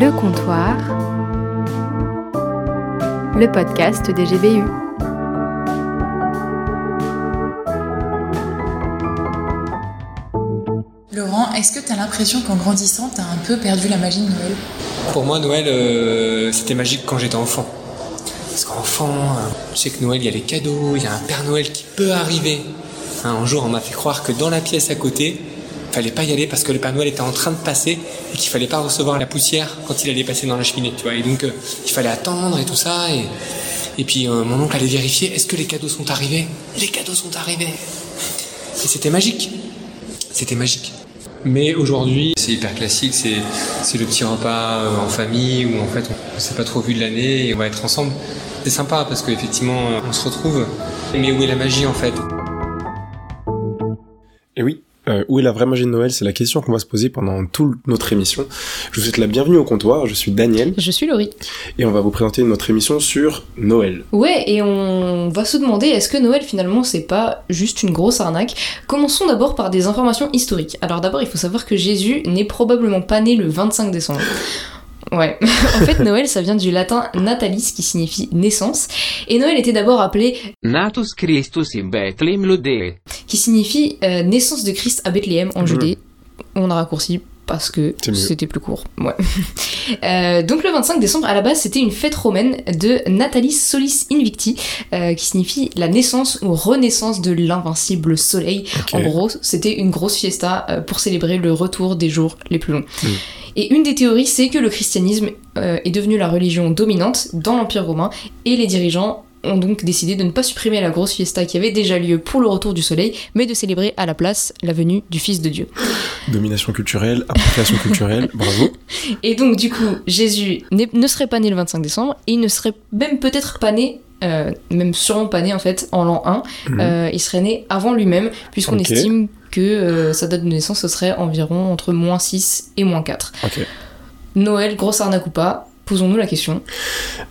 Le comptoir, le podcast des GBU. Laurent, est-ce que tu as l'impression qu'en grandissant, tu as un peu perdu la magie de Noël? Pour moi, Noël, euh, c'était magique quand j'étais enfant. Parce qu'enfant, euh, je sais que Noël, il y a les cadeaux, il y a un Père Noël qui peut arriver. Hein, un jour, on m'a fait croire que dans la pièce à côté, fallait pas y aller parce que le Père Noël était en train de passer et qu'il fallait pas recevoir la poussière quand il allait passer dans la cheminée, tu vois. Et donc, euh, il fallait attendre et tout ça. Et, et puis, euh, mon oncle allait vérifier est-ce que les cadeaux sont arrivés? Les cadeaux sont arrivés. Et c'était magique. C'était magique. Mais aujourd'hui, c'est hyper classique, c'est, le petit repas euh, en famille où en fait on s'est pas trop vu de l'année et on va être ensemble. C'est sympa parce qu'effectivement on se retrouve. Mais où est la magie en fait? Et oui, euh, où est la vraie magie de Noël? C'est la question qu'on va se poser pendant toute notre émission. Je vous souhaite la bienvenue au comptoir, je suis Daniel Je suis Laurie. et on va vous présenter notre émission sur Noël. Ouais, et on va se demander est-ce que Noël finalement c'est pas juste une grosse arnaque? Commençons d'abord par des informations historiques. Alors d'abord, il faut savoir que Jésus n'est probablement pas né le 25 décembre. Ouais, en fait Noël ça vient du latin natalis qui signifie naissance et Noël était d'abord appelé Natus Christus in Bethlehem Lodee. qui signifie euh, naissance de Christ à Bethléem en Mhm. Judée. On a raccourci parce que c'était plus court. Ouais. Euh, donc le 25 décembre, à la base, c'était une fête romaine de Natalis Solis Invicti, euh, qui signifie la naissance ou renaissance de l'invincible soleil. En gros, c'était une grosse fiesta euh, pour célébrer le retour des jours les plus longs. Mhm. Et une des théories, c'est que le christianisme euh, est devenu la religion dominante dans l'Empire romain, et les dirigeants ont donc décidé de ne pas supprimer la grosse fiesta qui avait déjà lieu pour le retour du soleil, mais de célébrer à la place la venue du Fils de Dieu. Domination culturelle, appropriation culturelle, bravo. Et donc du coup, Jésus ne serait pas né le 25 décembre, et il ne serait même peut-être pas né, euh, même sûrement pas né en fait, en l'an 1, Mhm. Euh, il serait né avant lui-même, puisqu'on estime que euh, sa date de naissance ce serait environ entre moins 6 et moins 4. Ok. Noël, grosse arnaque ou pas Posons-nous la question.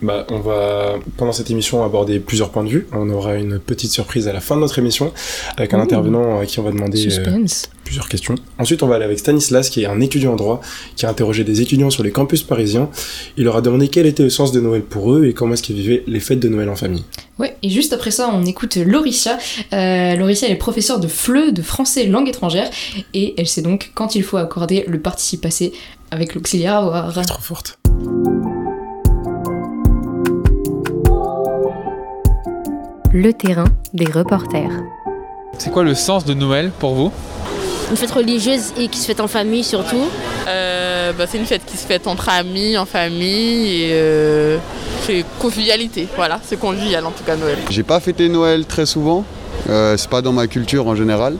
Bah, on va, pendant cette émission, aborder plusieurs points de vue. On aura une petite surprise à la fin de notre émission, avec un Ouh. intervenant à qui on va demander euh, plusieurs questions. Ensuite, on va aller avec Stanislas, qui est un étudiant en droit, qui a interrogé des étudiants sur les campus parisiens. Il leur a demandé quel était le sens de Noël pour eux et comment est-ce qu'ils vivaient les fêtes de Noël en famille. Ouais, et juste après ça, on écoute Lauricia. Euh, Lauricia, elle est professeure de FLE, de français langue étrangère, et elle sait donc quand il faut accorder le participe passé avec l'auxiliaire avoir. Trop forte. Le terrain des reporters. C'est quoi le sens de Noël pour vous? Une fête religieuse et qui se fête en famille surtout. Euh, bah, c'est une fête qui se fête entre amis, en famille et euh, c'est convivialité. Voilà, c'est convivial en tout cas Noël. J'ai pas fêté Noël très souvent, euh, c'est pas dans ma culture en général,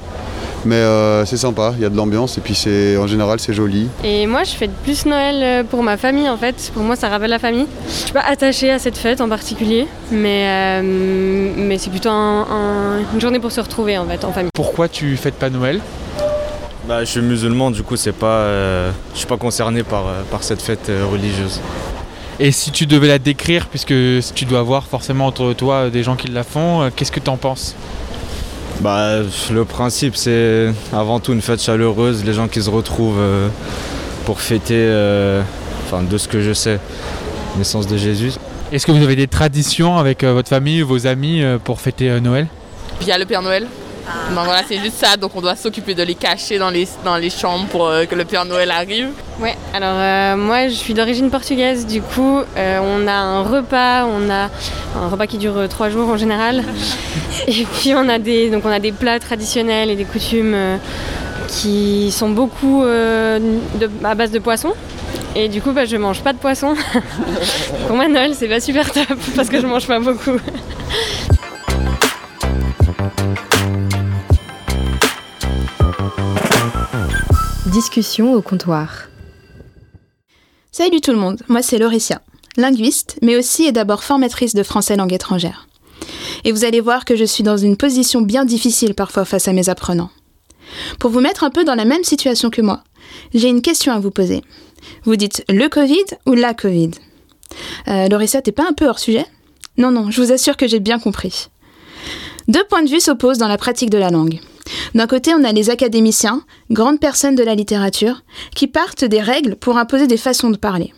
mais euh, c'est sympa, il y a de l'ambiance et puis c'est en général c'est joli. Et moi, je fête plus Noël euh, pour ma famille en fait. Pour moi, ça rappelle la famille. Je suis pas attachée à cette fête en particulier, mais, euh, mais c'est plutôt un- un- une journée pour se retrouver en fait en famille. Pourquoi tu fêtes pas Noël? Bah, je suis musulman, du coup, c'est pas, euh, je suis pas concerné par, euh, par cette fête euh, religieuse. Et si tu devais la décrire, puisque tu dois voir forcément autour de toi des gens qui la font, euh, qu'est-ce que t'en penses? Bah, le principe, c'est avant tout une fête chaleureuse, les gens qui se retrouvent euh, pour fêter, euh, enfin, de ce que je sais, la naissance de Jésus. Est-ce que vous avez des traditions avec euh, votre famille ou vos amis euh, pour fêter euh, Noël? Il y a le Père Noël. Donc voilà, c'est juste ça, donc on doit s'occuper de les cacher dans les, dans les chambres pour euh, que le Père Noël arrive. Ouais, alors euh, moi je suis d'origine portugaise, du coup euh, on a un repas, on a un repas qui dure trois jours en général. Et puis on a des, donc on a des plats traditionnels et des coutumes qui sont beaucoup de- à base de poisson. Et du coup bah, je mange pas de poisson. Pour moi Noël c'est pas super top parce que je mange pas beaucoup. Discussion au comptoir. Salut tout le monde, moi c'est Lauricia, linguiste, mais aussi et d'abord formatrice de français langue étrangère. Et vous allez voir que je suis dans une position bien difficile parfois face à mes apprenants. Pour vous mettre un peu dans la même situation que moi, j'ai une question à vous poser. Vous dites le Covid ou la Covid? Euh, Lauricia, t'es pas un peu hors sujet? Non, non, je vous assure que j'ai bien compris. Deux points de vue s'opposent dans la pratique de la langue. D'un côté, on a les académiciens, grandes personnes de la littérature, qui partent des règles pour imposer des façons de parler.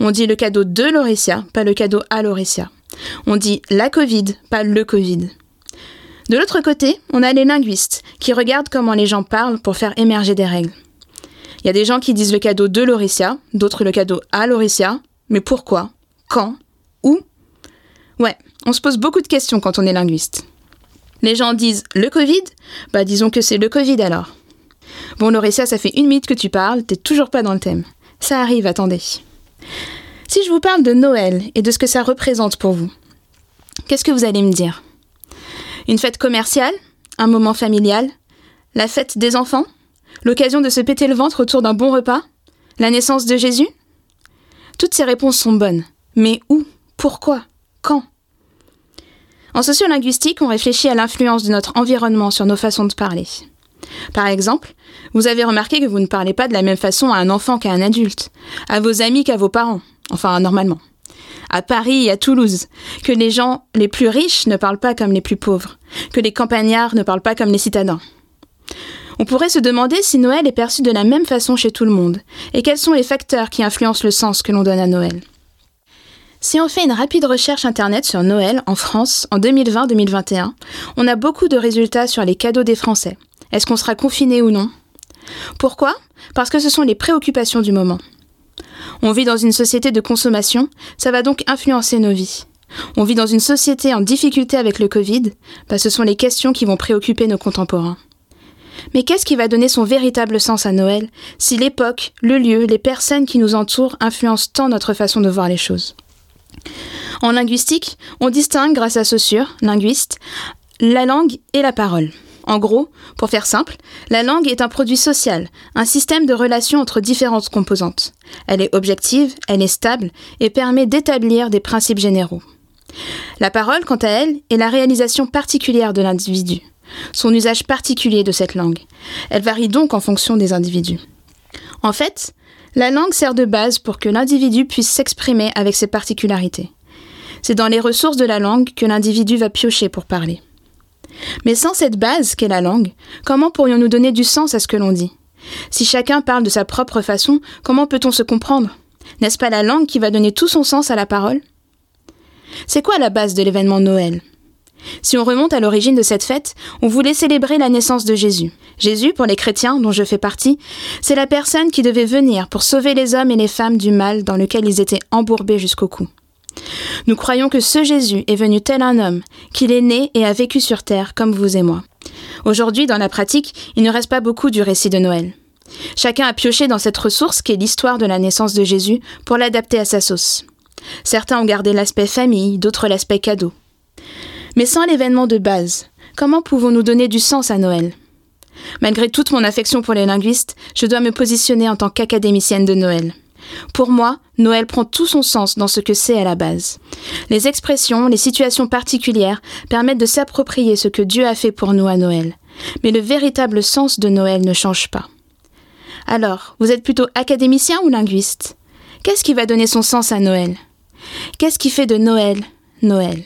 On dit le cadeau de Lauricia, pas le cadeau à Lauricia. On dit la Covid, pas le Covid. De l'autre côté, on a les linguistes qui regardent comment les gens parlent pour faire émerger des règles. Il y a des gens qui disent le cadeau de Lauricia, d'autres le cadeau à Lauricia, mais pourquoi? Quand? Où? Ouais, on se pose beaucoup de questions quand on est linguiste. Les gens disent le Covid? Bah disons que c'est le Covid alors. Bon Lauricia, ça fait une minute que tu parles, t'es toujours pas dans le thème. Ça arrive, attendez. Si je vous parle de Noël et de ce que ça représente pour vous, qu'est-ce que vous allez me dire? Une fête commerciale? Un moment familial? La fête des enfants? L'occasion de se péter le ventre autour d'un bon repas? La naissance de Jésus? Toutes ces réponses sont bonnes. Mais où? Pourquoi? Quand? En sociolinguistique, on réfléchit à l'influence de notre environnement sur nos façons de parler. Par exemple, vous avez remarqué que vous ne parlez pas de la même façon à un enfant qu'à un adulte, à vos amis qu'à vos parents, enfin normalement. À Paris et à Toulouse, que les gens les plus riches ne parlent pas comme les plus pauvres, que les campagnards ne parlent pas comme les citadins. On pourrait se demander si Noël est perçu de la même façon chez tout le monde, et quels sont les facteurs qui influencent le sens que l'on donne à Noël. Si on fait une rapide recherche internet sur Noël en France en 2020-2021, on a beaucoup de résultats sur les cadeaux des Français. Est-ce qu'on sera confiné ou non? Pourquoi? Parce que ce sont les préoccupations du moment. On vit dans une société de consommation, ça va donc influencer nos vies. On vit dans une société en difficulté avec le Covid, bah ce sont les questions qui vont préoccuper nos contemporains. Mais qu'est-ce qui va donner son véritable sens à Noël si l'époque, le lieu, les personnes qui nous entourent influencent tant notre façon de voir les choses? En linguistique, on distingue grâce à Saussure, linguiste, la langue et la parole. En gros, pour faire simple, la langue est un produit social, un système de relations entre différentes composantes. Elle est objective, elle est stable et permet d'établir des principes généraux. La parole, quant à elle, est la réalisation particulière de l'individu, son usage particulier de cette langue. Elle varie donc en fonction des individus. En fait, la langue sert de base pour que l'individu puisse s'exprimer avec ses particularités. C'est dans les ressources de la langue que l'individu va piocher pour parler. Mais sans cette base qu'est la langue, comment pourrions-nous donner du sens à ce que l'on dit? Si chacun parle de sa propre façon, comment peut-on se comprendre? N'est-ce pas la langue qui va donner tout son sens à la parole? C'est quoi la base de l'événement Noël? Si on remonte à l'origine de cette fête, on voulait célébrer la naissance de Jésus. Jésus, pour les chrétiens dont je fais partie, c'est la personne qui devait venir pour sauver les hommes et les femmes du mal dans lequel ils étaient embourbés jusqu'au cou. Nous croyons que ce Jésus est venu tel un homme, qu'il est né et a vécu sur terre comme vous et moi. Aujourd'hui, dans la pratique, il ne reste pas beaucoup du récit de Noël. Chacun a pioché dans cette ressource qu'est l'histoire de la naissance de Jésus pour l'adapter à sa sauce. Certains ont gardé l'aspect famille, d'autres l'aspect cadeau. Mais sans l'événement de base, comment pouvons-nous donner du sens à Noël? Malgré toute mon affection pour les linguistes, je dois me positionner en tant qu'académicienne de Noël. Pour moi, Noël prend tout son sens dans ce que c'est à la base. Les expressions, les situations particulières permettent de s'approprier ce que Dieu a fait pour nous à Noël. Mais le véritable sens de Noël ne change pas. Alors, vous êtes plutôt académicien ou linguiste? Qu'est-ce qui va donner son sens à Noël? Qu'est-ce qui fait de Noël Noël?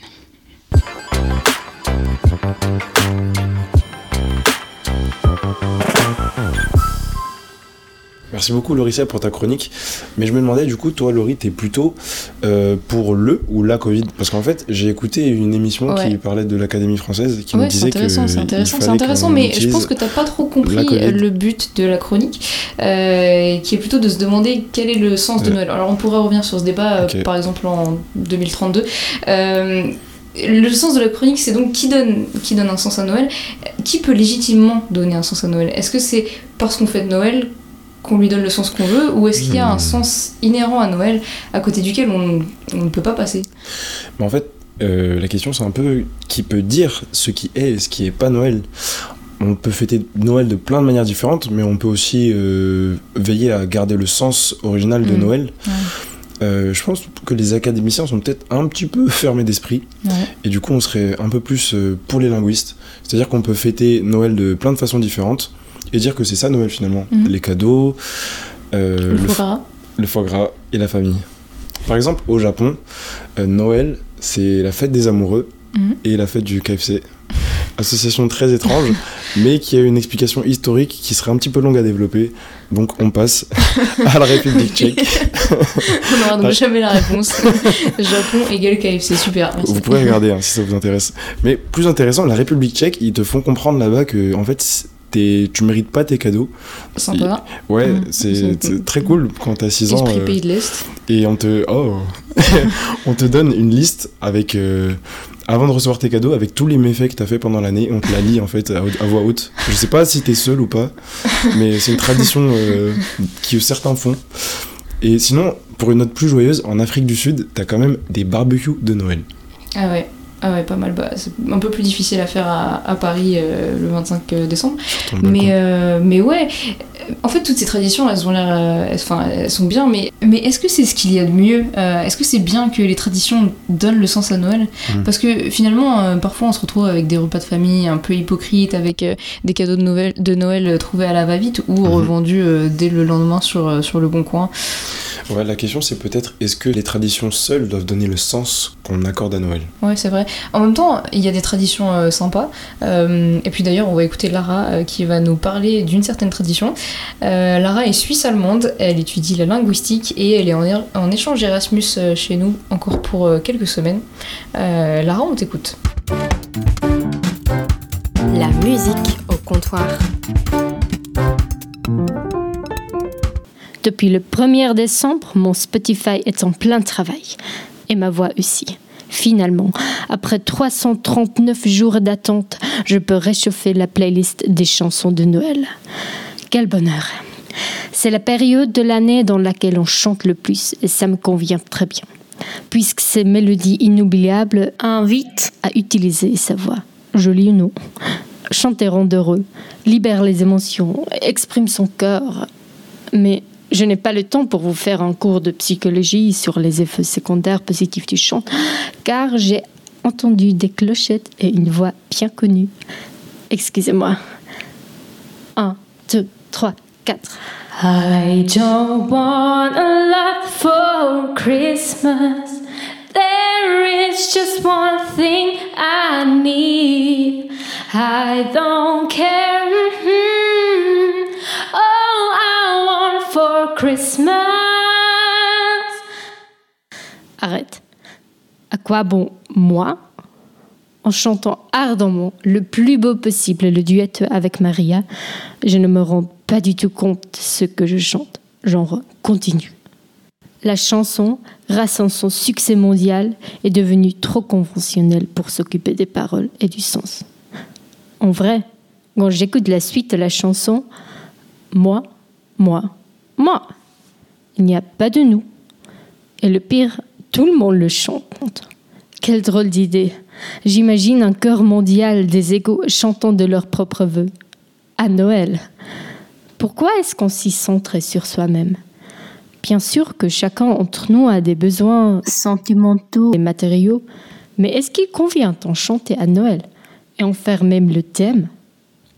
Merci beaucoup Lauricia pour ta chronique. Mais je me demandais du coup, toi Laurie, t'es plutôt euh, pour le ou la Covid? Parce qu'en fait, j'ai écouté une émission Ouais. qui parlait de l'Académie française qui Ouais, me c'est disait que intéressant, c'est intéressant, c'est intéressant, mais je pense que t'as pas trop compris Covid. le but de la chronique, euh, qui est plutôt de se demander quel est le sens de. Noël. Alors on pourrait revenir sur ce débat, euh, par exemple en 2032. Le sens de la chronique, c'est donc qui donne, qui donne un sens à Noël Qui peut légitimement donner un sens à Noël? Est-ce que c'est parce qu'on fête Noël qu'on lui donne le sens qu'on veut ou est-ce qu'il y a un Hmm. sens inhérent à Noël à côté duquel on, on ne peut pas passer? Mais en fait, euh, la question c'est un peu qui peut dire ce qui est et ce qui est pas Noël. On peut fêter Noël de plein de manières différentes, mais on peut aussi euh, veiller à garder le sens original de Mhm. Noël. Euh, je pense que les académiciens sont peut-être un petit peu fermés d'esprit. Ouais. Et du coup, on serait un peu plus euh, pour les linguistes. C'est-à-dire qu'on peut fêter Noël de plein de façons différentes et dire que c'est ça Noël finalement. Mhm. Les cadeaux, euh, Le le, foie gras le foie gras et la famille. Par exemple, au Japon, euh, Noël, c'est la fête des amoureux Mhm. et la fête du KFC. Association très étrange, mais qui a une explication historique qui serait un petit peu longue à développer. Donc on passe à la République tchèque. On n'aura donc jamais la réponse. Japon égale KFC, super. merci. Vous pourrez regarder hein, si ça vous intéresse. Mais plus intéressant, la République tchèque, ils te font comprendre là-bas que en fait tu mérites pas tes cadeaux. Sympa. Et- ouais, Mm. c'est c'est très cool quand t'as 6 ans. Euh, pays de l'Est. et on te oh on te donne une liste avec euh, avant de recevoir tes cadeaux avec tous les méfaits que t'as fait pendant l'année on te la lit en fait à, à voix haute je sais pas si t'es seul ou pas mais c'est une tradition euh, que certains font et sinon pour une note plus joyeuse en Afrique du Sud t'as quand même des barbecues de Noël Ah ouais. Ah ouais, pas mal. Bah, c'est un peu plus difficile à faire à, à Paris euh, le 25 décembre. ton balcon. Mais, euh, mais ouais, euh, en fait, toutes ces traditions, elles ont l'air. euh, elles- Enfin, elles sont bien, mais, mais est-ce que c'est ce qu'il y a de mieux Euh, Est-ce que c'est bien que les traditions donnent le sens à Noël? Mhm. Parce que finalement, euh, parfois, on se retrouve avec des repas de famille un peu hypocrites, avec euh, des cadeaux de Noël, de Noël euh, trouvés à la va-vite ou revendus euh, dès le lendemain sur, euh, sur le bon coin. Ouais la question c'est peut-être est-ce que les traditions seules doivent donner le sens qu'on accorde à Noël? Ouais, c'est vrai. En même temps, il y a des traditions euh, sympas. Euh, et puis d'ailleurs, on va écouter Lara euh, qui va nous parler d'une certaine tradition. Euh, Lara est suisse-allemande, elle étudie la linguistique et elle est en, er- en échange Erasmus chez nous encore pour euh, quelques semaines. Euh, Lara, on t'écoute. La musique au comptoir. Depuis le 1er décembre, mon Spotify est en plein travail. Et ma voix aussi. Finalement, après 339 jours d'attente, je peux réchauffer la playlist des chansons de Noël. Quel bonheur. C'est la période de l'année dans laquelle on chante le plus et ça me convient très bien. Puisque ces mélodies inoubliables invitent à utiliser sa voix. Jolie ou non. Chanter rend heureux, libère les émotions, exprime son cœur. Mais je n'ai pas le temps pour vous faire un cours de psychologie sur les effets secondaires positifs du chant, car j'ai entendu des clochettes et une voix bien connue. Excusez-moi. Un, deux, trois, quatre. I don't want a lot for Christmas. There is just one thing I need. I don't care. All I want for Christmas. Arrête. À quoi bon, moi, en chantant ardemment le plus beau possible le duet avec Maria, je ne me rends pas du tout compte de ce que je chante. Genre, continue. La chanson, à son succès mondial, est devenue trop conventionnelle pour s'occuper des paroles et du sens. En vrai, quand j'écoute la suite de la chanson, moi, moi, moi, il n'y a pas de nous. Et le pire, tout le monde le chante. Quelle drôle d'idée. J'imagine un chœur mondial des égaux chantant de leurs propres vœux. À Noël. Pourquoi est-ce qu'on s'y centre sur soi-même? Bien sûr que chacun d'entre nous a des besoins sentimentaux et matériaux, mais est-ce qu'il convient d'en chanter à Noël et en faire même le thème?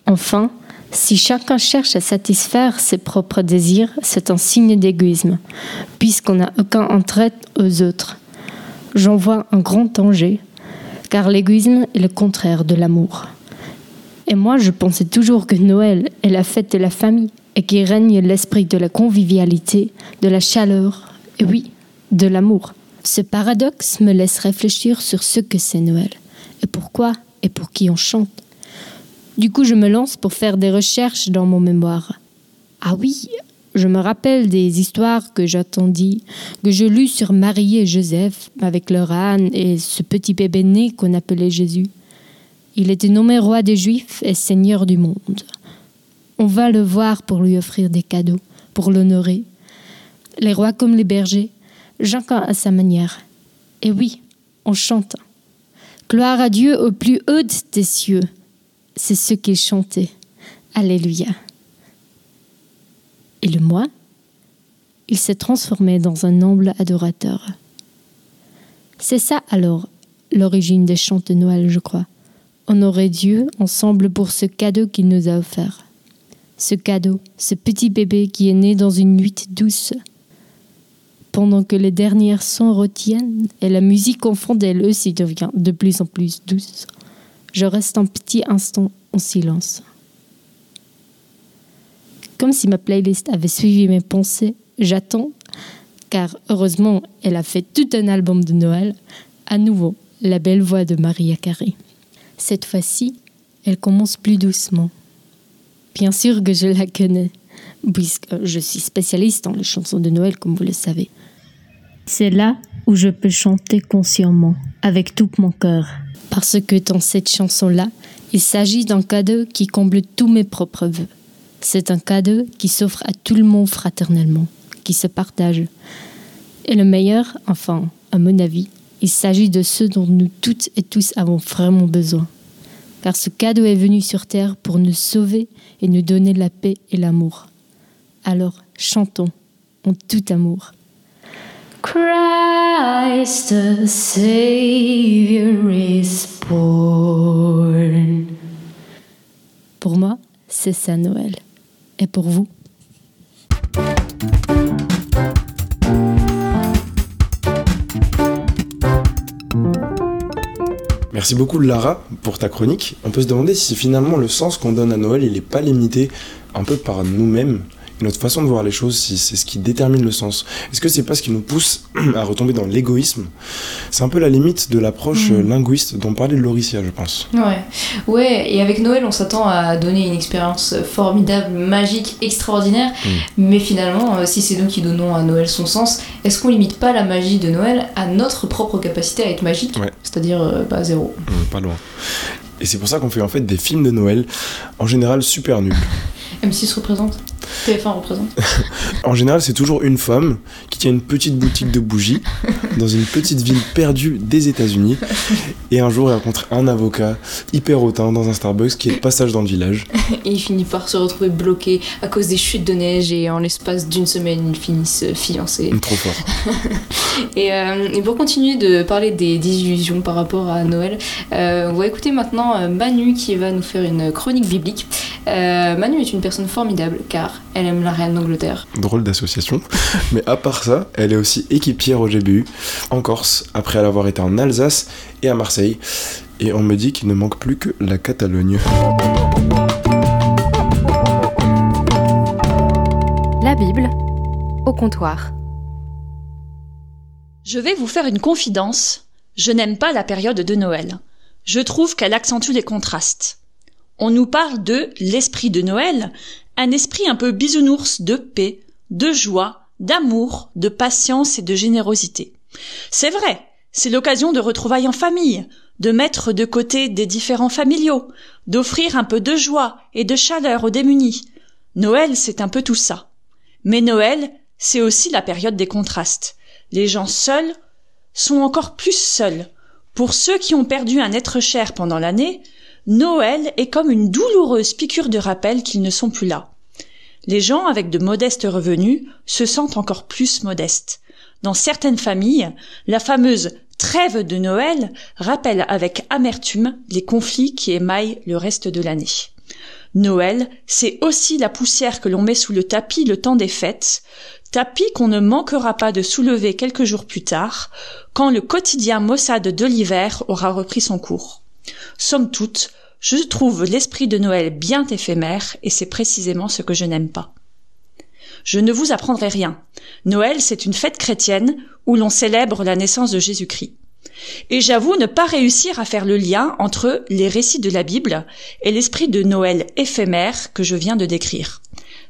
Enfin, si chacun cherche à satisfaire ses propres désirs, c'est un signe d'égoïsme, puisqu'on n'a aucun intérêt aux autres. J'en vois un grand danger, car l'égoïsme est le contraire de l'amour. Et moi, je pensais toujours que Noël est la fête de la famille et qu'il règne l'esprit de la convivialité, de la chaleur, et oui, de l'amour. Ce paradoxe me laisse réfléchir sur ce que c'est Noël, et pourquoi et pour qui on chante. Du coup, je me lance pour faire des recherches dans mon mémoire. Ah oui, je me rappelle des histoires que j'attendis, que je lus sur Marie et Joseph avec leur âne et ce petit bébé né qu'on appelait Jésus. Il était nommé roi des Juifs et seigneur du monde. On va le voir pour lui offrir des cadeaux, pour l'honorer. Les rois comme les bergers, chacun à sa manière. Et oui, on chante. Gloire à Dieu au plus haut des cieux. C'est ce qu'il chantait. Alléluia. Et le moi, il s'est transformé dans un humble adorateur. C'est ça alors l'origine des chants de Noël, je crois. Honorer Dieu ensemble pour ce cadeau qu'il nous a offert. Ce cadeau, ce petit bébé qui est né dans une nuit douce. Pendant que les dernières sons retiennent et la musique en fond d'elle aussi devient de plus en plus douce. Je reste un petit instant en silence. Comme si ma playlist avait suivi mes pensées, j'attends, car heureusement elle a fait tout un album de Noël, à nouveau la belle voix de Maria Carey. Cette fois-ci, elle commence plus doucement. Bien sûr que je la connais, puisque je suis spécialiste dans les chansons de Noël, comme vous le savez. C'est là où je peux chanter consciemment, avec tout mon cœur. Parce que dans cette chanson-là, il s'agit d'un cadeau qui comble tous mes propres vœux. C'est un cadeau qui s'offre à tout le monde fraternellement, qui se partage. Et le meilleur, enfin, à mon avis, il s'agit de ceux dont nous toutes et tous avons vraiment besoin. Car ce cadeau est venu sur Terre pour nous sauver et nous donner la paix et l'amour. Alors chantons en tout amour. Christ the Savior is born. Pour moi, c'est ça Noël. Et pour vous? Merci beaucoup Lara pour ta chronique. On peut se demander si finalement le sens qu'on donne à Noël, il n'est pas limité un peu par nous-mêmes notre façon de voir les choses, si c'est ce qui détermine le sens. Est-ce que c'est pas ce qui nous pousse à retomber dans l'égoïsme? C'est un peu la limite de l'approche Mhm. linguiste dont parlait Lauricia, je pense. Ouais, ouais, et avec Noël, on s'attend à donner une expérience formidable, magique, extraordinaire, mais finalement, euh, si c'est nous qui donnons à Noël son sens, est-ce qu'on limite pas la magie de Noël à notre propre capacité à être magique? Ouais. C'est-à-dire, bah, zéro. Hum, pas loin. Et c'est pour ça qu'on fait en fait des films de Noël, en général super nuls. M6 représente TF1 représente En général, c'est toujours une femme qui tient une petite boutique de bougies dans une petite ville perdue des États-Unis. Et un jour, elle rencontre un avocat hyper hautain dans un Starbucks qui est de passage dans le village. Et il finit par se retrouver bloqué à cause des chutes de neige et en l'espace d'une semaine, ils finissent fiancés. Trop fort. Et, euh, et pour continuer de parler des désillusions par rapport à Noël, euh, on va écouter maintenant euh, Manu qui va nous faire une chronique biblique. Euh, Manu est une personne formidable car elle aime la reine d'Angleterre. Drôle d'association. Mais à part ça, elle est aussi équipière au GBU en Corse, après avoir été en Alsace et à Marseille. Et on me dit qu'il ne manque plus que la Catalogne. La Bible au comptoir. Je vais vous faire une confidence. Je n'aime pas la période de Noël. Je trouve qu'elle accentue les contrastes. On nous parle de l'esprit de Noël, un esprit un peu bisounours de paix, de joie, d'amour, de patience et de générosité. C'est vrai, c'est l'occasion de retrouvailles en famille, de mettre de côté des différents familiaux, d'offrir un peu de joie et de chaleur aux démunis. Noël, c'est un peu tout ça. Mais Noël, c'est aussi la période des contrastes. Les gens seuls sont encore plus seuls. Pour ceux qui ont perdu un être cher pendant l'année, Noël est comme une douloureuse piqûre de rappel qu'ils ne sont plus là. Les gens avec de modestes revenus se sentent encore plus modestes. Dans certaines familles, la fameuse trêve de Noël rappelle avec amertume les conflits qui émaillent le reste de l'année. Noël, c'est aussi la poussière que l'on met sous le tapis le temps des fêtes, tapis qu'on ne manquera pas de soulever quelques jours plus tard, quand le quotidien maussade de l'hiver aura repris son cours. Somme toute, je trouve l'esprit de Noël bien éphémère et c'est précisément ce que je n'aime pas. Je ne vous apprendrai rien. Noël, c'est une fête chrétienne où l'on célèbre la naissance de Jésus-Christ. Et j'avoue ne pas réussir à faire le lien entre les récits de la Bible et l'esprit de Noël éphémère que je viens de décrire.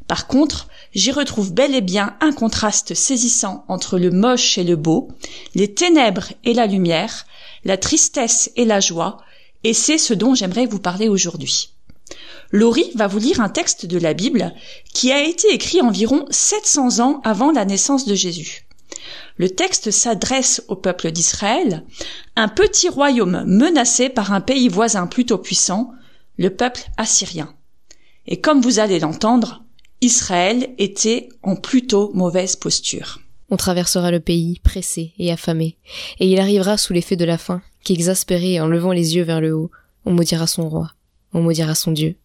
Par contre, j'y retrouve bel et bien un contraste saisissant entre le moche et le beau, les ténèbres et la lumière, la tristesse et la joie, et c'est ce dont j'aimerais vous parler aujourd'hui. Laurie va vous lire un texte de la Bible qui a été écrit environ 700 ans avant la naissance de Jésus. Le texte s'adresse au peuple d'Israël, un petit royaume menacé par un pays voisin plutôt puissant, le peuple assyrien. Et comme vous allez l'entendre, Israël était en plutôt mauvaise posture. On traversera le pays, pressé et affamé, et il arrivera sous l'effet de la faim, qu'exaspéré en levant les yeux vers le haut, on maudira son roi, on maudira son Dieu.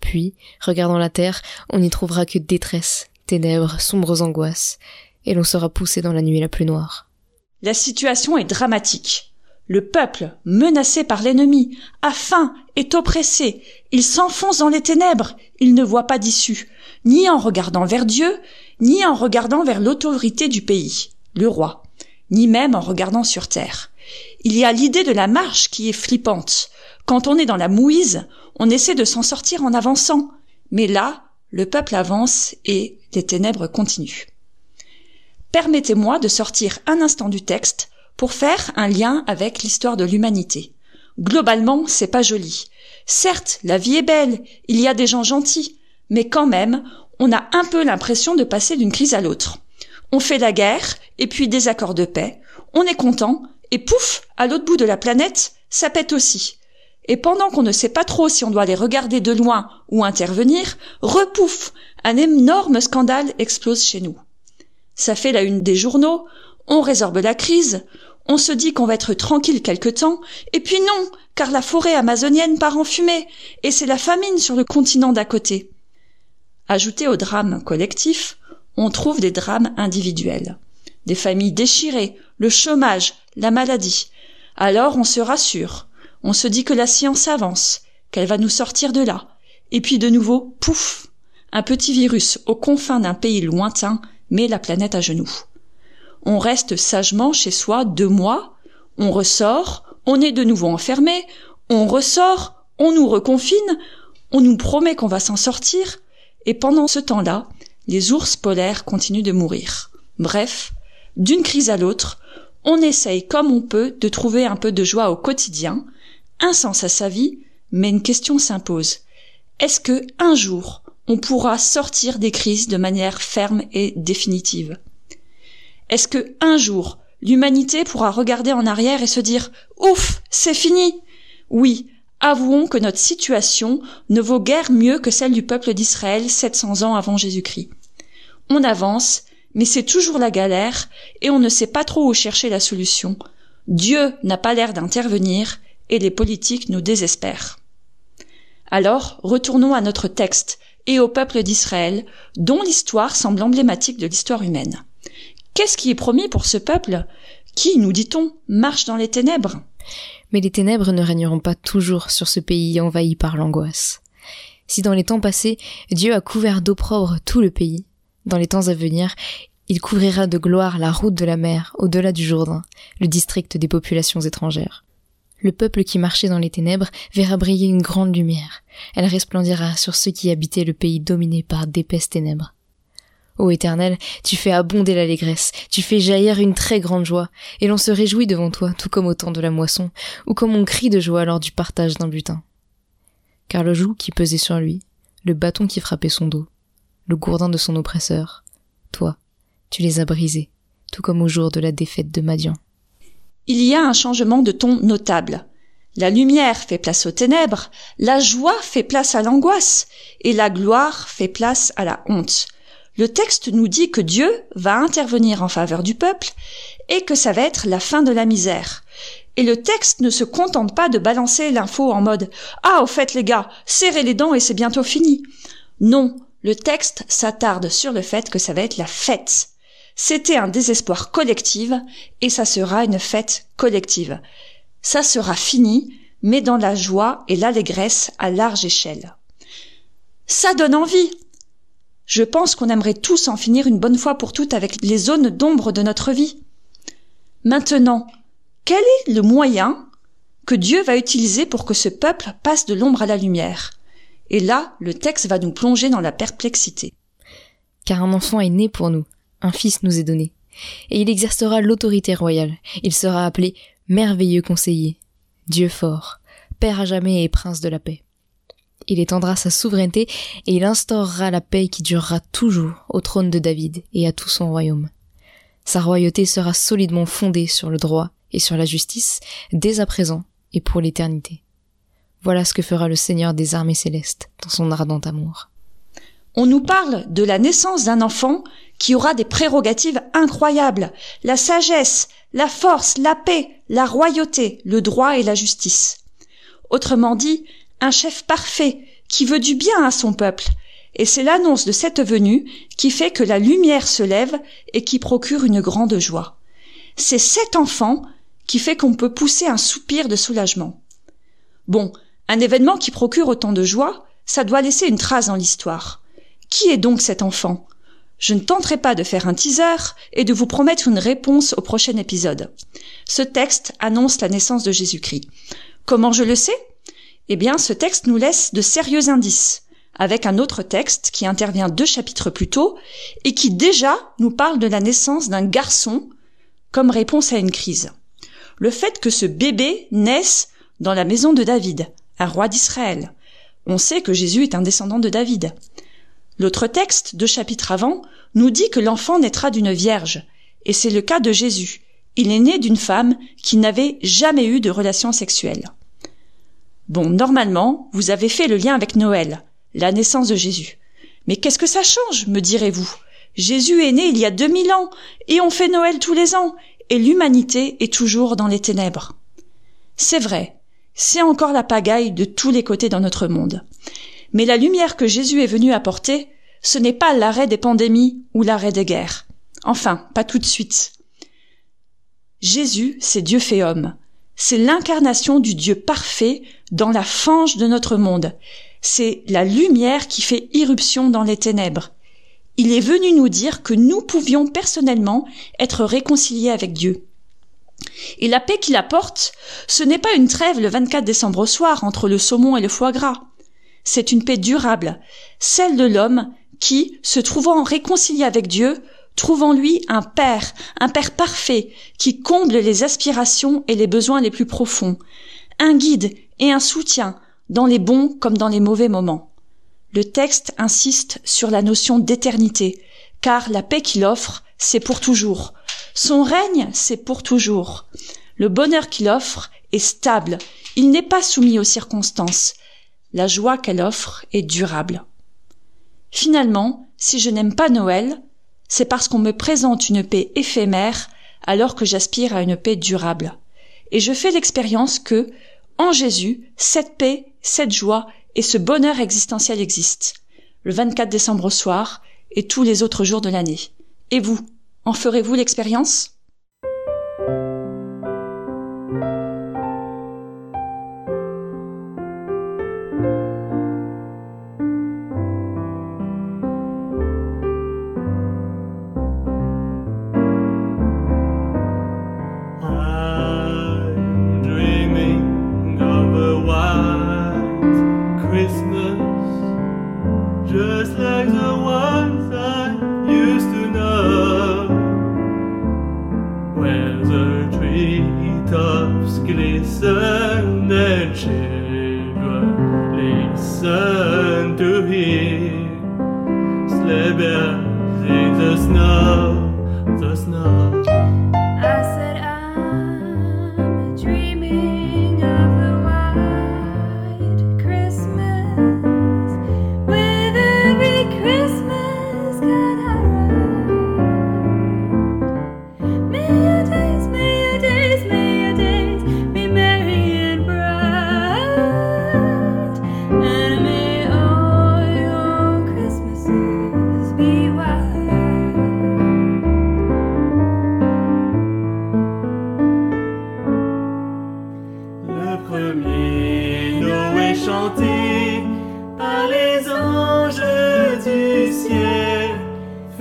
Puis, regardant la terre, on n'y trouvera que détresse, ténèbres, sombres angoisses, et l'on sera poussé dans la nuit la plus noire. La situation est dramatique. Le peuple, menacé par l'ennemi, a faim, est oppressé, il s'enfonce dans les ténèbres, il ne voit pas d'issue, ni en regardant vers Dieu, ni en regardant vers l'autorité du pays, le roi, ni même en regardant sur terre. Il y a l'idée de la marche qui est flippante. Quand on est dans la mouise, on essaie de s'en sortir en avançant. Mais là, le peuple avance et les ténèbres continuent. Permettez-moi de sortir un instant du texte pour faire un lien avec l'histoire de l'humanité. Globalement, c'est pas joli. Certes, la vie est belle, il y a des gens gentils, mais quand même, on a un peu l'impression de passer d'une crise à l'autre. On fait la guerre, et puis des accords de paix, on est content, et pouf, à l'autre bout de la planète, ça pète aussi. Et pendant qu'on ne sait pas trop si on doit les regarder de loin ou intervenir, repouf, un énorme scandale explose chez nous. Ça fait la une des journaux, on résorbe la crise, on se dit qu'on va être tranquille quelque temps, et puis non, car la forêt amazonienne part en fumée, et c'est la famine sur le continent d'à côté. Ajouté au drame collectif, on trouve des drames individuels. Des familles déchirées, le chômage, la maladie. Alors on se rassure, on se dit que la science avance, qu'elle va nous sortir de là. Et puis de nouveau, pouf, un petit virus aux confins d'un pays lointain met la planète à genoux. On reste sagement chez soi deux mois, on ressort, on est de nouveau enfermé, on ressort, on nous reconfine, on nous promet qu'on va s'en sortir, et pendant ce temps-là, les ours polaires continuent de mourir. Bref, d'une crise à l'autre, on essaye comme on peut de trouver un peu de joie au quotidien, un sens à sa vie, mais une question s'impose. Est-ce que, un jour, on pourra sortir des crises de manière ferme et définitive? Est-ce que, un jour, l'humanité pourra regarder en arrière et se dire, ouf, c'est fini? Oui, avouons que notre situation ne vaut guère mieux que celle du peuple d'Israël 700 ans avant Jésus-Christ. On avance, mais c'est toujours la galère et on ne sait pas trop où chercher la solution. Dieu n'a pas l'air d'intervenir et les politiques nous désespèrent. Alors, retournons à notre texte et au peuple d'Israël, dont l'histoire semble emblématique de l'histoire humaine. Qu'est-ce qui est promis pour ce peuple? Qui, nous dit-on, marche dans les ténèbres? Mais les ténèbres ne régneront pas toujours sur ce pays envahi par l'angoisse. Si dans les temps passés, Dieu a couvert d'opprobre tout le pays, dans les temps à venir, il couvrira de gloire la route de la mer, au-delà du Jourdain, le district des populations étrangères. Le peuple qui marchait dans les ténèbres verra briller une grande lumière. Elle resplendira sur ceux qui habitaient le pays dominé par d'épaisses ténèbres. Ô Éternel, tu fais abonder l'allégresse, tu fais jaillir une très grande joie, et l'on se réjouit devant toi, tout comme au temps de la moisson, ou comme on crie de joie lors du partage d'un butin. Car le joug qui pesait sur lui, le bâton qui frappait son dos, le gourdin de son oppresseur, toi, tu les as brisés, tout comme au jour de la défaite de Madian. Il y a un changement de ton notable. La lumière fait place aux ténèbres, la joie fait place à l'angoisse, et la gloire fait place à la honte. Le texte nous dit que Dieu va intervenir en faveur du peuple et que ça va être la fin de la misère. Et le texte ne se contente pas de balancer l'info en mode Ah, au fait les gars, serrez les dents et c'est bientôt fini. Non, le texte s'attarde sur le fait que ça va être la fête. C'était un désespoir collectif et ça sera une fête collective. Ça sera fini, mais dans la joie et l'allégresse à large échelle. Ça donne envie. Je pense qu'on aimerait tous en finir une bonne fois pour toutes avec les zones d'ombre de notre vie. Maintenant, quel est le moyen que Dieu va utiliser pour que ce peuple passe de l'ombre à la lumière? Et là, le texte va nous plonger dans la perplexité. Car un enfant est né pour nous, un fils nous est donné, et il exercera l'autorité royale. Il sera appelé merveilleux conseiller, Dieu fort, Père à jamais et prince de la paix. Il étendra sa souveraineté et il instaurera la paix qui durera toujours au trône de David et à tout son royaume. Sa royauté sera solidement fondée sur le droit et sur la justice dès à présent et pour l'éternité. Voilà ce que fera le Seigneur des armées célestes dans son ardent amour. On nous parle de la naissance d'un enfant qui aura des prérogatives incroyables, la sagesse, la force, la paix, la royauté, le droit et la justice. Autrement dit, un chef parfait qui veut du bien à son peuple, et c'est l'annonce de cette venue qui fait que la lumière se lève et qui procure une grande joie. C'est cet enfant qui fait qu'on peut pousser un soupir de soulagement. Bon, un événement qui procure autant de joie, ça doit laisser une trace dans l'histoire. Qui est donc cet enfant? Je ne tenterai pas de faire un teaser et de vous promettre une réponse au prochain épisode. Ce texte annonce la naissance de Jésus-Christ. Comment je le sais? Eh bien, ce texte nous laisse de sérieux indices, avec un autre texte qui intervient deux chapitres plus tôt et qui déjà nous parle de la naissance d'un garçon comme réponse à une crise. Le fait que ce bébé naisse dans la maison de David, un roi d'Israël. On sait que Jésus est un descendant de David. L'autre texte, deux chapitres avant, nous dit que l'enfant naîtra d'une vierge, et c'est le cas de Jésus. Il est né d'une femme qui n'avait jamais eu de relation sexuelle. Bon, normalement, vous avez fait le lien avec Noël, la naissance de Jésus. Mais qu'est-ce que ça change, me direz-vous? Jésus est né il y a 2000 ans, et on fait Noël tous les ans, et l'humanité est toujours dans les ténèbres. C'est vrai, c'est encore la pagaille de tous les côtés dans notre monde. Mais la lumière que Jésus est venu apporter, ce n'est pas l'arrêt des pandémies ou l'arrêt des guerres. Enfin, pas tout de suite. Jésus, c'est Dieu fait homme. C'est l'incarnation du Dieu parfait dans la fange de notre monde. C'est la lumière qui fait irruption dans les ténèbres. Il est venu nous dire que nous pouvions personnellement être réconciliés avec Dieu. Et la paix qu'il apporte, ce n'est pas une trêve le 24 décembre au soir entre le saumon et le foie gras. C'est une paix durable, celle de l'homme qui, se trouvant réconcilié avec Dieu, trouve en lui un Père, un Père parfait, qui comble les aspirations et les besoins les plus profonds, un guide et un soutien dans les bons comme dans les mauvais moments. Le texte insiste sur la notion d'éternité, car la paix qu'il offre, c'est pour toujours. Son règne, c'est pour toujours. Le bonheur qu'il offre est stable, il n'est pas soumis aux circonstances. La joie qu'elle offre est durable. Finalement, si je n'aime pas Noël, c'est parce qu'on me présente une paix éphémère alors que j'aspire à une paix durable. Et je fais l'expérience que, en Jésus, cette paix, cette joie et ce bonheur existentiel existent. Le 24 décembre au soir et tous les autres jours de l'année. Et vous, en ferez-vous l'expérience?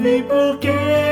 Fut pour quelques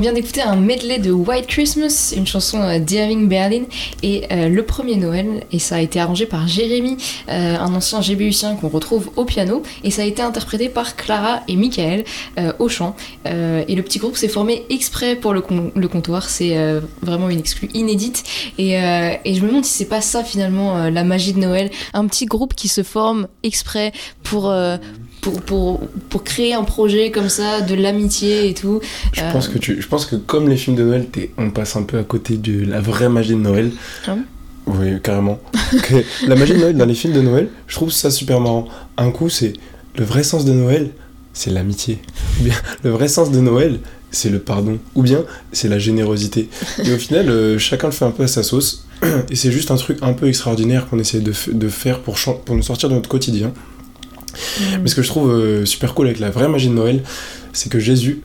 vient d'écouter un medley de White Christmas, une chanson euh, d'Irving Berlin, et euh, le premier Noël, et ça a été arrangé par Jérémy, euh, un ancien GBUcien qu'on retrouve au piano, et ça a été interprété par Clara et Michael au chant. Et le petit groupe s'est formé exprès pour le, le comptoir, c'est vraiment une exclue inédite, et, et je me demande si c'est pas ça finalement la magie de Noël, un petit groupe qui se forme exprès pour... euh, pour, pour, pour créer un projet comme ça, de l'amitié et tout. Je Euh, pense que tu, je pense que comme les films de Noël, t'es- on passe un peu à côté de la vraie magie de Noël. Ah Oui, carrément. Que la magie de Noël dans les films de Noël, je trouve ça super marrant. Un coup, c'est le vrai sens de Noël, c'est l'amitié. Ou bien le vrai sens de Noël, c'est le pardon. Ou bien c'est la générosité. Et au final, euh, chacun le fait un peu à sa sauce. Et c'est juste un truc un peu extraordinaire qu'on essaie de, f- de faire pour, chan- pour nous sortir de notre quotidien. Mais ce que je trouve euh, super cool avec la vraie magie de Noël, c'est que Jésus,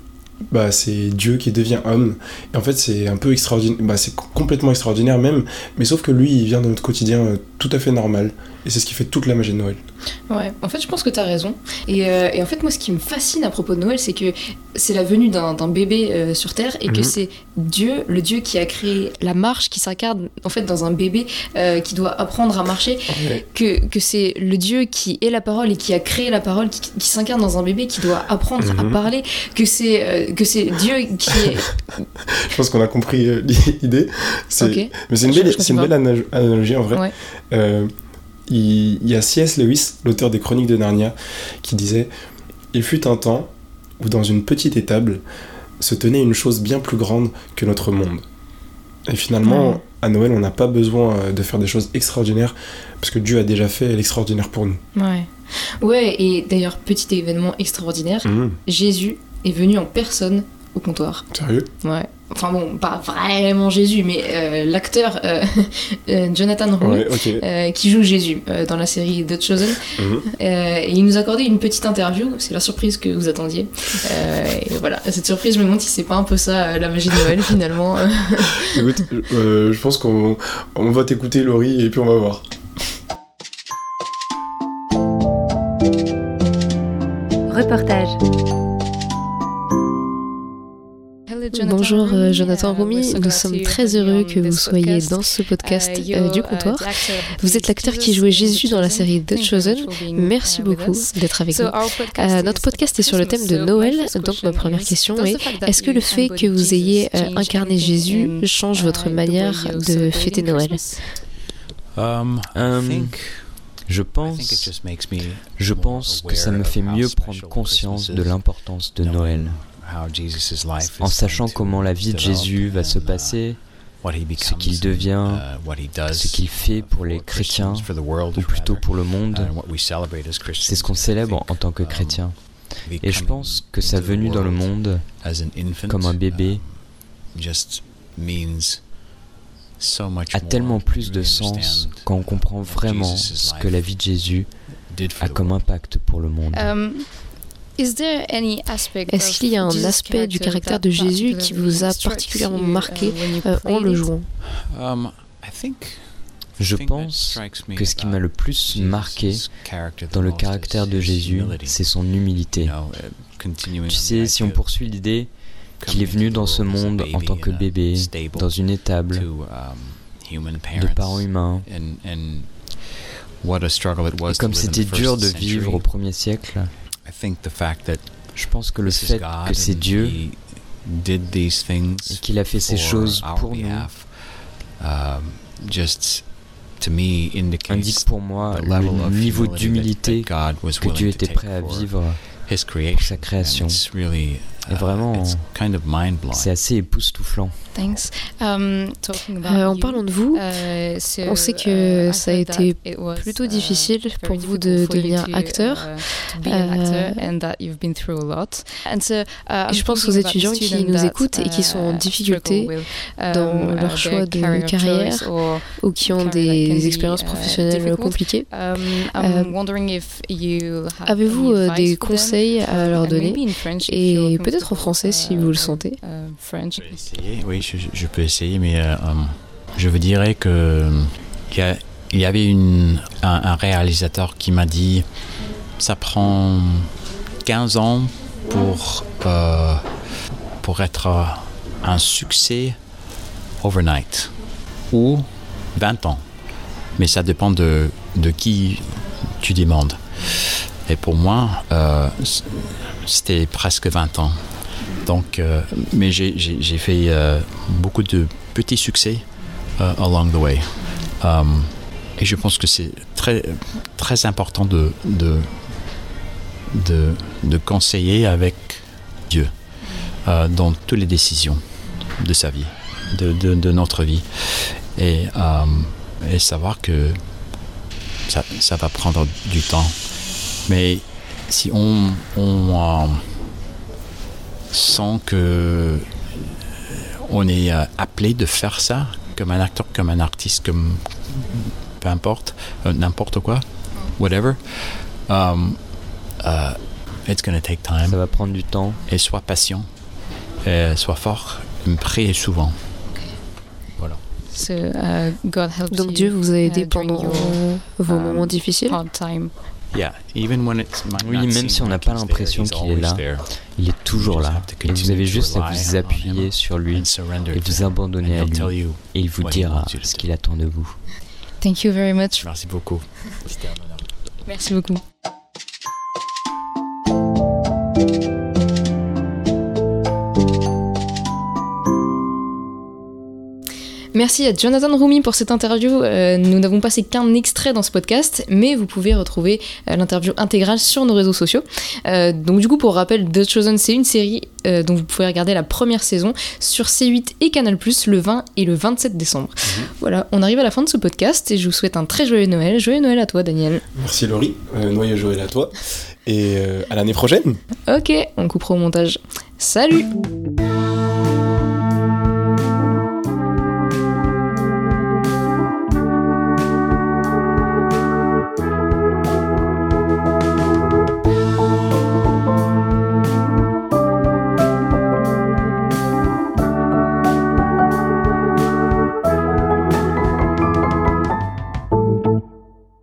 bah, c'est Dieu qui devient homme. Et en fait, c'est un peu extraordinaire, bah, c'est complètement extraordinaire même, mais sauf que lui, il vient de notre quotidien euh, tout à fait normal. Et c'est ce qui fait toute la magie de Noël. Ouais, en fait, je pense que t'as raison. Et, euh, et en fait, moi, ce qui me fascine à propos de Noël, c'est que c'est la venue d'un bébé euh, sur Terre et que Mhm. c'est Dieu, le Dieu qui a créé la marche, qui s'incarne en fait dans un bébé euh, qui doit apprendre à marcher. Ouais. Que, que c'est le Dieu qui est la parole et qui a créé la parole, qui, qui s'incarne dans un bébé qui doit apprendre à Mhm. parler. Que c'est que c'est Dieu qui est. Je pense qu'on a compris l'idée. C'est- Ok. Mais c'est une belle, une belle ana- analogie en vrai. Ouais. Il, il y a C.S. Lewis, l'auteur des Chroniques de Narnia, qui disait Il fut un temps où dans une petite étable se tenait une chose bien plus grande que notre monde. Et finalement, à Noël, on n'a pas besoin euh, de faire des choses extraordinaires, parce que Dieu a déjà fait l'extraordinaire pour nous. Ouais. Ouais, et d'ailleurs, petit événement extraordinaire, Mhm. Jésus est venu en personne au comptoir. Sérieux? Ouais. Enfin bon, pas vraiment Jésus, mais euh, l'acteur euh, euh, Jonathan Roux, Ouais, euh, qui joue Jésus euh, dans la série The Chosen. Mhm. Euh, et il nous a accordé une petite interview, c'est la surprise que vous attendiez. Euh, et voilà, cette surprise, je me demande si c'est pas un peu ça euh, la magie de Noël finalement. Écoute, euh, je pense qu'on on va t'écouter, Laurie, et puis on va voir. Reportage. Bonjour euh, Jonathan Roumi, nous sommes très heureux que vous soyez dans ce podcast euh, du comptoir. Vous êtes l'acteur qui jouait Jésus dans la série The Chosen. Merci beaucoup d'être avec nous. Euh, notre podcast est sur le thème de Noël, donc ma première question est est-ce que le fait que vous ayez euh, incarné Jésus change votre manière de fêter Noël? Um, je pense, je pense que ça me fait mieux prendre conscience de l'importance de Noël, en sachant comment la vie de Jésus va se passer, ce qu'il devient, ce qu'il fait pour les chrétiens, ou plutôt pour le monde. C'est ce qu'on célèbre en tant que chrétien. Et je pense que sa venue dans le monde comme un bébé a tellement plus de sens quand on comprend vraiment ce que la vie de Jésus a comme impact pour le monde. Est-ce qu'il y a un aspect du caractère de Jésus qui vous a particulièrement marqué euh, en le jouant? Um, Je pense que ce qui m'a le plus marqué dans le caractère de Jésus, c'est son humilité. Tu sais, si on poursuit l'idée qu'il est venu dans ce monde en tant que bébé, dans une étable, de parents humains, et comme c'était dur de vivre au premier siècle, je pense que le fait que c'est Dieu et qu'il a fait ces choses pour nous indique pour moi le niveau d'humilité que Dieu était prêt à vivre pour sa création. Et vraiment, c'est assez époustouflant. Thanks. Um, talking about Euh, en parlant de vous, euh, so, on sait que uh, I ça a été plutôt uh, difficile pour vous de devenir acteur. uh, to be an actor Euh, and that you've been through a lot. And so, uh, I'm Et je pense aux étudiants qui nous écoutent et qui sont en uh, difficulté with, dans um, leur uh, choix their de carrière ou qui ont des expériences uh, professionnelles compliquées. Um, I'm Euh, wondering if you have Avez-vous any euh, advice des for them? conseils à leur donner et peut-être en français si vous le sentez. French. essayer, oui, je, je peux essayer, mais euh, euh, je vous dirais que il y, avait une, un, un réalisateur qui m'a dit ça prend 15 ans pour, euh, pour être un succès overnight ou 20 ans. Mais ça dépend de, de qui tu demandes. Et pour moi, euh, c'était presque 20 ans. Donc, euh, mais j'ai- fait euh, beaucoup de petits succès euh, along the way. Et je pense que c'est très, très important de, de, de, conseiller avec Dieu dans toutes les décisions de sa vie, de, de, notre vie. Et, et savoir que ça, ça va prendre du temps. Mais si on, on euh, sent que on est euh, appelé de faire ça, comme un acteur, comme un artiste, comme peu importe, euh, n'importe quoi, whatever, um, uh, it's gonna take time. Ça va prendre du temps. Et sois patient, et sois fort, prie souvent. Voilà. So, uh, God helps Donc you, Dieu vous a aidé uh, during pendant your, euh, vos um, moments difficiles. hard time. Yeah, even when it's might Oui, même si on n'a pas l'impression qu'il est always là, there. il est toujours You just là. have to Et vous avez juste à vous appuyer him sur lui and surrender et to vous him. abandonner And à lui. you Et il vous what he dira ce qu'il attend de vous. Thank you very much. Merci beaucoup. Merci beaucoup. Merci à Jonathan Rumi pour cette interview. Euh, nous n'avons passé qu'un extrait dans ce podcast, mais vous pouvez retrouver euh, l'interview intégrale sur nos réseaux sociaux. Euh, donc du coup, pour rappel, The Chosen, c'est une série dont vous pouvez regarder la première saison sur C8 et Canal+, le 20 et le 27 décembre. Voilà, on arrive à la fin de ce podcast et je vous souhaite un très joyeux Noël. Joyeux Noël à toi, Daniel. Merci Laurie, Noyeux Joël à toi, et à l'année prochaine Ok, on coupera au montage. Salut